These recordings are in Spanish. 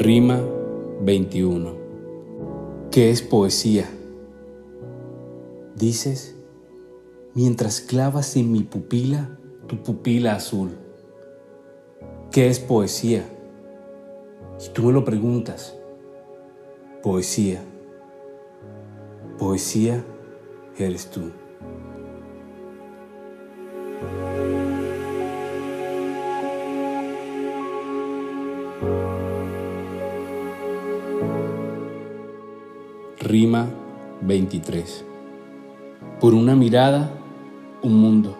Rima 21. ¿Qué es poesía? Dices, mientras clavas en mi pupila tu pupila azul. ¿Qué es poesía? Si tú me lo preguntas, poesía. Poesía eres tú. Rima 23. Por una mirada, un mundo.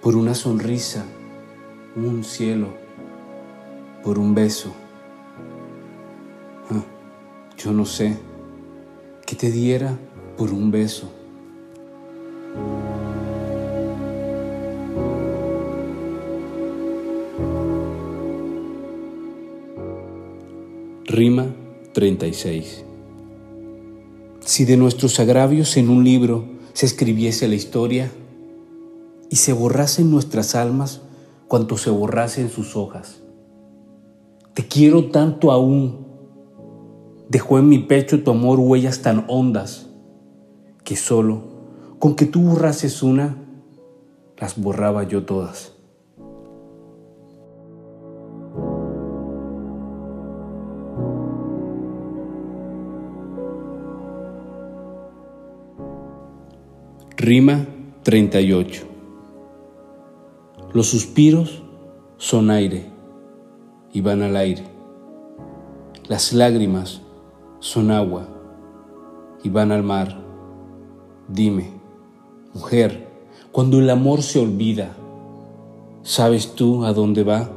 Por una sonrisa, un cielo. Por un beso. Ah, yo no sé qué te diera por un beso. Rima 36. Si de nuestros agravios en un libro se escribiese la historia y se borrase en nuestras almas cuanto se borrase en sus hojas. Te quiero tanto aún. Dejó en mi pecho tu amor huellas tan hondas que solo con que tú borrases una, las borraba yo todas. Rima 38. Los suspiros son aire y van al aire. Las lágrimas son agua y van al mar. Dime, mujer, cuando el amor se olvida, ¿sabes tú a dónde va?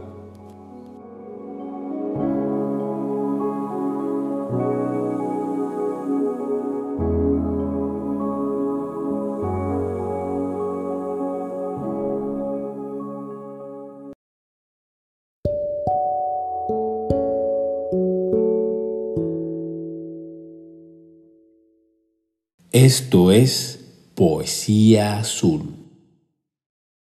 Esto es Poesía Azul.